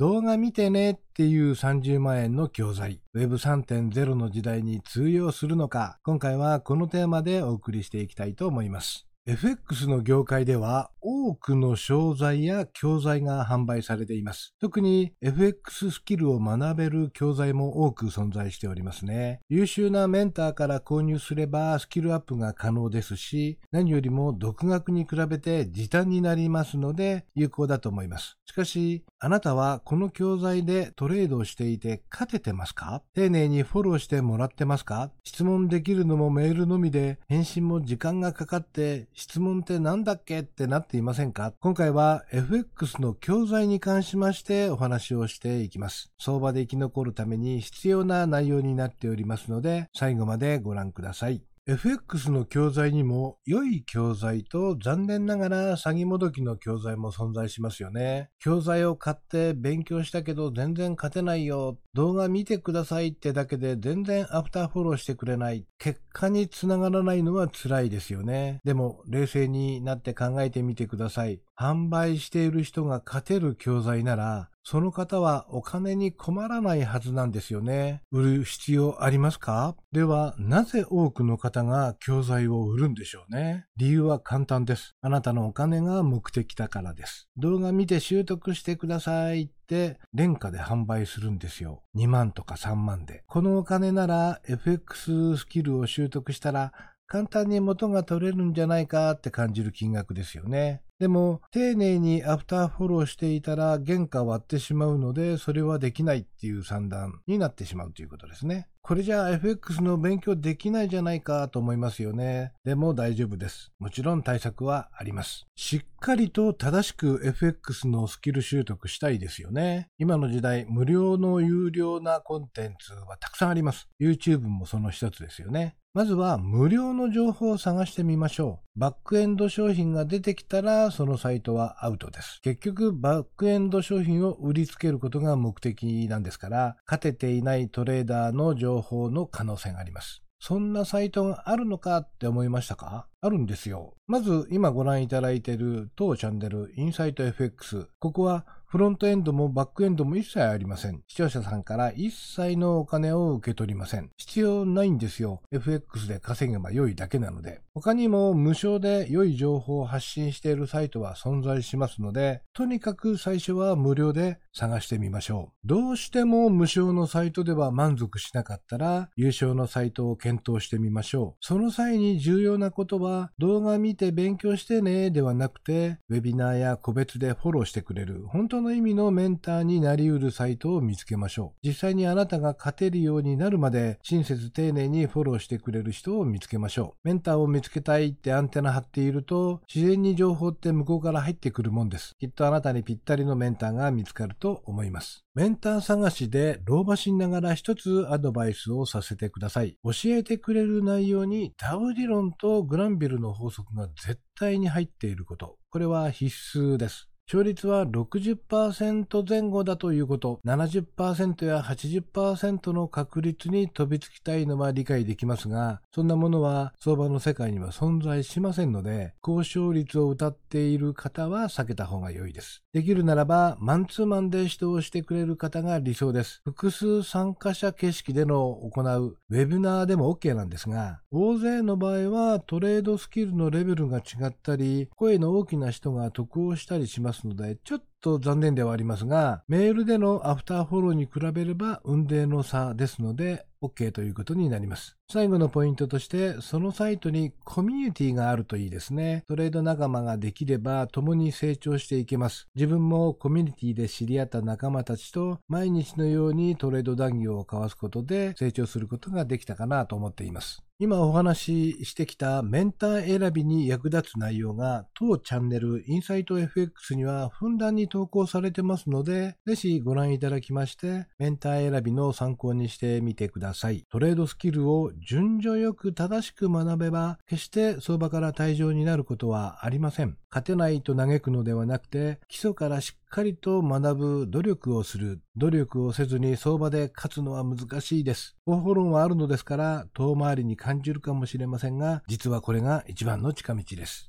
動画見てねっていう30万円の教材、Web3.0 の時代に通用するのか、今回はこのテーマでお送りしていきたいと思います。FX の業界では多くの商材や教材が販売されています。特に FX スキルを学べる教材も多く存在しておりますね。優秀なメンターから購入すればスキルアップが可能ですし、何よりも独学に比べて時短になりますので有効だと思います。しかし、あなたはこの教材でトレードをしていて勝ててますか？丁寧にフォローしてもらってますか？質問できるのもメールのみで返信も時間がかかって質問って何だっけってなっていませんか？今回は FX の教材に関しましてお話をしていきます。相場で生き残るために必要な内容になっておりますので、最後までご覧ください。FX の教材にも良い教材と残念ながら詐欺もどきの教材も存在しますよね。教材を買って勉強したけど全然勝てないよ。動画見てくださいってだけで全然アフターフォローしてくれない。結果につながらないのは辛いですよね。でも冷静になって考えてみてください。販売している人が勝てる教材ならその方はお金に困らないはずなんですよね。売る必要ありますか？では、なぜ多くの方が教材を売るんでしょうね？理由は簡単です。あなたのお金が目的だからです。動画見て習得してくださいって、廉価で販売するんですよ。2万とか3万で。このお金なら FX スキルを習得したら簡単に元が取れるんじゃないかって感じる金額ですよね。でも、丁寧にアフターフォローしていたら原価割ってしまうので、それはできないっていう算段になってしまうということですね。これじゃあ FX の勉強できないじゃないかと思いますよね。でも大丈夫です。もちろん対策はあります。しっかりと正しく FX のスキル習得したいですよね。今の時代、無料の有料なコンテンツはたくさんあります。YouTube もその一つですよね。まずは無料の情報を探してみましょう。バックエンド商品が出てきたらそのサイトはアウトです。結局バックエンド商品を売りつけることが目的なんですから、勝てていないトレーダーの情報情報の可能性があります。そんなサイトがあるのかって思いましたか？あるんですよ。まず今ご覧いただいている当チャンネルインサイト FX。ここはフロントエンドもバックエンドも一切ありません。視聴者さんから一切のお金を受け取りません。必要ないんですよ。FX で稼げば良いだけなので。他にも無償で良い情報を発信しているサイトは存在しますので、とにかく最初は無料で探してみましょう。どうしても無償のサイトでは満足しなかったら、優勝のサイトを検討してみましょう。その際に重要なことは、動画見て勉強してねではなくて、ウェビナーや個別でフォローしてくれる、本当の意味のメンターになり得るサイトを見つけましょう。実際にあなたが勝てるようになるまで親切丁寧にフォローしてくれる人を見つけましょう。メンターを見つけたいってアンテナ張っていると自然に情報って向こうから入ってくるもんです。きっとあなたにぴったりのメンターが見つかると思います。メンター探しで老婆しながら一つアドバイスをさせてください。教えてくれる内容にダウ理論とグランビルの法則が絶対に入っていること。これは必須です。勝率は60%前後だということ、70%や80%の確率に飛びつきたいのは理解できますが、そんなものは相場の世界には存在しませんので、高勝率を謳っている方は避けた方が良いです。できるならば、マンツーマンで指導してくれる方が理想です。複数参加者形式での行うウェブナーでも OK なんですが、大勢の場合はトレードスキルのレベルが違ったり、声の大きな人が得をしたりしますますので、ちょっと残念ではありますが、メールでのアフターフォローに比べれば運命の差ですので、OK ということになります。最後のポイントとして、そのサイトにコミュニティがあるといいですね。トレード仲間ができれば共に成長していけます。自分もコミュニティで知り合った仲間たちと毎日のようにトレード談義を交わすことで成長することができたかなと思っています。今お話ししてきたメンター選びに役立つ内容が当チャンネルインサイト FX にはふんだんに投稿されてますので、ぜひご覧いただきまして、メンター選びの参考にしてみてください。トレードスキルを順序よく正しく学べば、決して相場から退場になることはありません。勝てないと嘆くのではなくて、基礎からしっかりと学ぶ努力をする。努力をせずに相場で勝つのは難しいです。方法論はあるのですから、遠回りに感じるかもしれませんが、実はこれが一番の近道です。